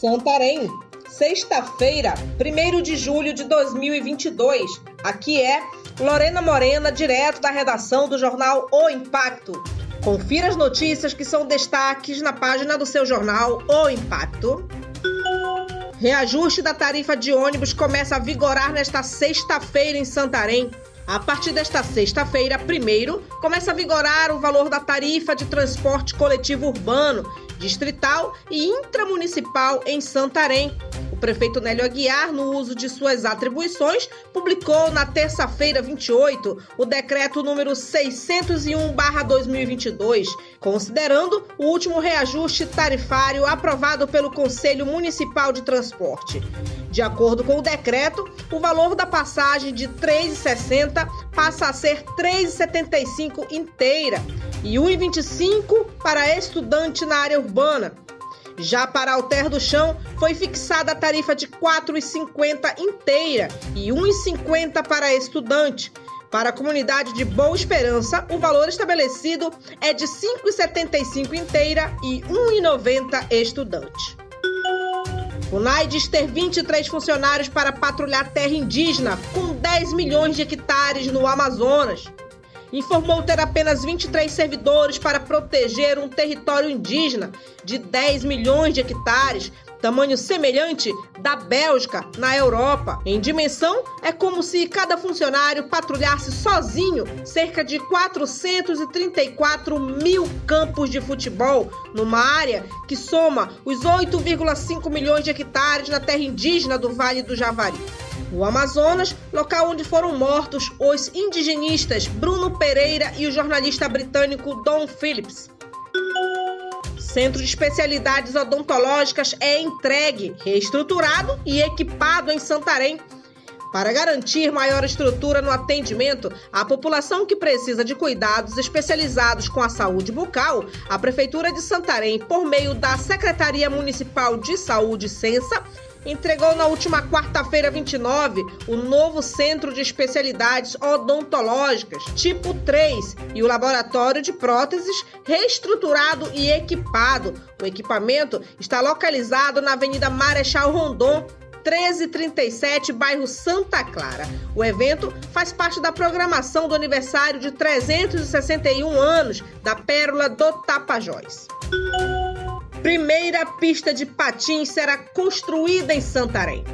Santarém, sexta-feira, 1 de julho de 2022. Aqui é Lorena Morena, direto da redação do jornal O Impacto. Confira as notícias que são destaques na página do seu jornal O Impacto. Reajuste da tarifa de ônibus começa a vigorar nesta sexta-feira em Santarém. A partir desta sexta-feira, primeiro, começa a vigorar o valor da tarifa de transporte coletivo urbano distrital e intramunicipal em Santarém. O prefeito Nélio Aguiar, no uso de suas atribuições, publicou na terça-feira 28 o decreto número 601/2022, considerando o último reajuste tarifário aprovado pelo Conselho Municipal de Transporte. De acordo com o decreto, o valor da passagem de R$ 3,60 passa a ser R$ 3,75 inteira e R$ 1,25 para estudante na área urbana. Já para Alter do Chão, foi fixada a tarifa de R$ 4,50 inteira e R$ 1,50 para estudante. Para a comunidade de Boa Esperança, o valor estabelecido é de R$ 5,75 inteira e R$ 1,90 estudante. O NAI diz ter 23 funcionários para patrulhar terra indígena, com 10 milhões de hectares no Amazonas informou ter apenas 23 servidores para proteger um território indígena de 10 milhões de hectares, tamanho semelhante da Bélgica na Europa. Em dimensão, é como se cada funcionário patrulhasse sozinho cerca de 434 mil campos de futebol, numa área que soma os 8,5 milhões de hectares na terra indígena do Vale do Javari. O Amazonas, local onde foram mortos os indigenistas Bruno Pereira e o jornalista britânico Don Phillips. Centro de Especialidades Odontológicas é entregue, reestruturado e equipado em Santarém. Para garantir maior estrutura no atendimento à população que precisa de cuidados especializados com a saúde bucal, a Prefeitura de Santarém, por meio da Secretaria Municipal de Saúde Sensa, entregou na última quarta-feira 29 o novo Centro de Especialidades Odontológicas, tipo 3, e o laboratório de próteses reestruturado e equipado. O equipamento está localizado na Avenida Marechal Rondon, 1337, bairro Santa Clara. O evento faz parte da programação do aniversário de 361 anos da Pérola do Tapajós. Primeira pista de patins será construída em Santarém.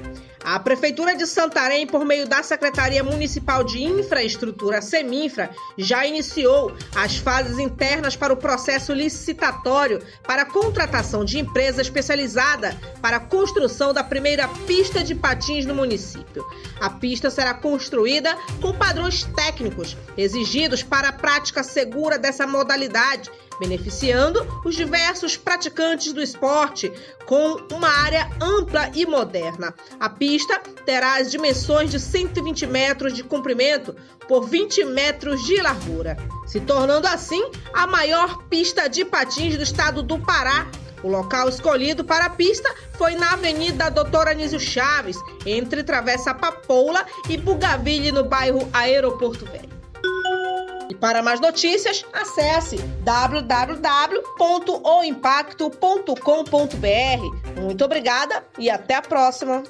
A Prefeitura de Santarém, por meio da Secretaria Municipal de Infraestrutura, Seminfra, já iniciou as fases internas para o processo licitatório para a contratação de empresa especializada para a construção da primeira pista de patins no município. A pista será construída com padrões técnicos exigidos para a prática segura dessa modalidade beneficiando os diversos praticantes do esporte com uma área ampla e moderna. A pista terá as dimensões de 120 metros de comprimento por 20 metros de largura, se tornando assim a maior pista de patins do estado do Pará. O local escolhido para a pista foi na Avenida Doutor Anísio Chaves, entre Travessa Papoula e Bugaville, no bairro Aeroporto Velho. Para mais notícias, acesse www.oimpacto.com.br. Muito obrigada e até a próxima!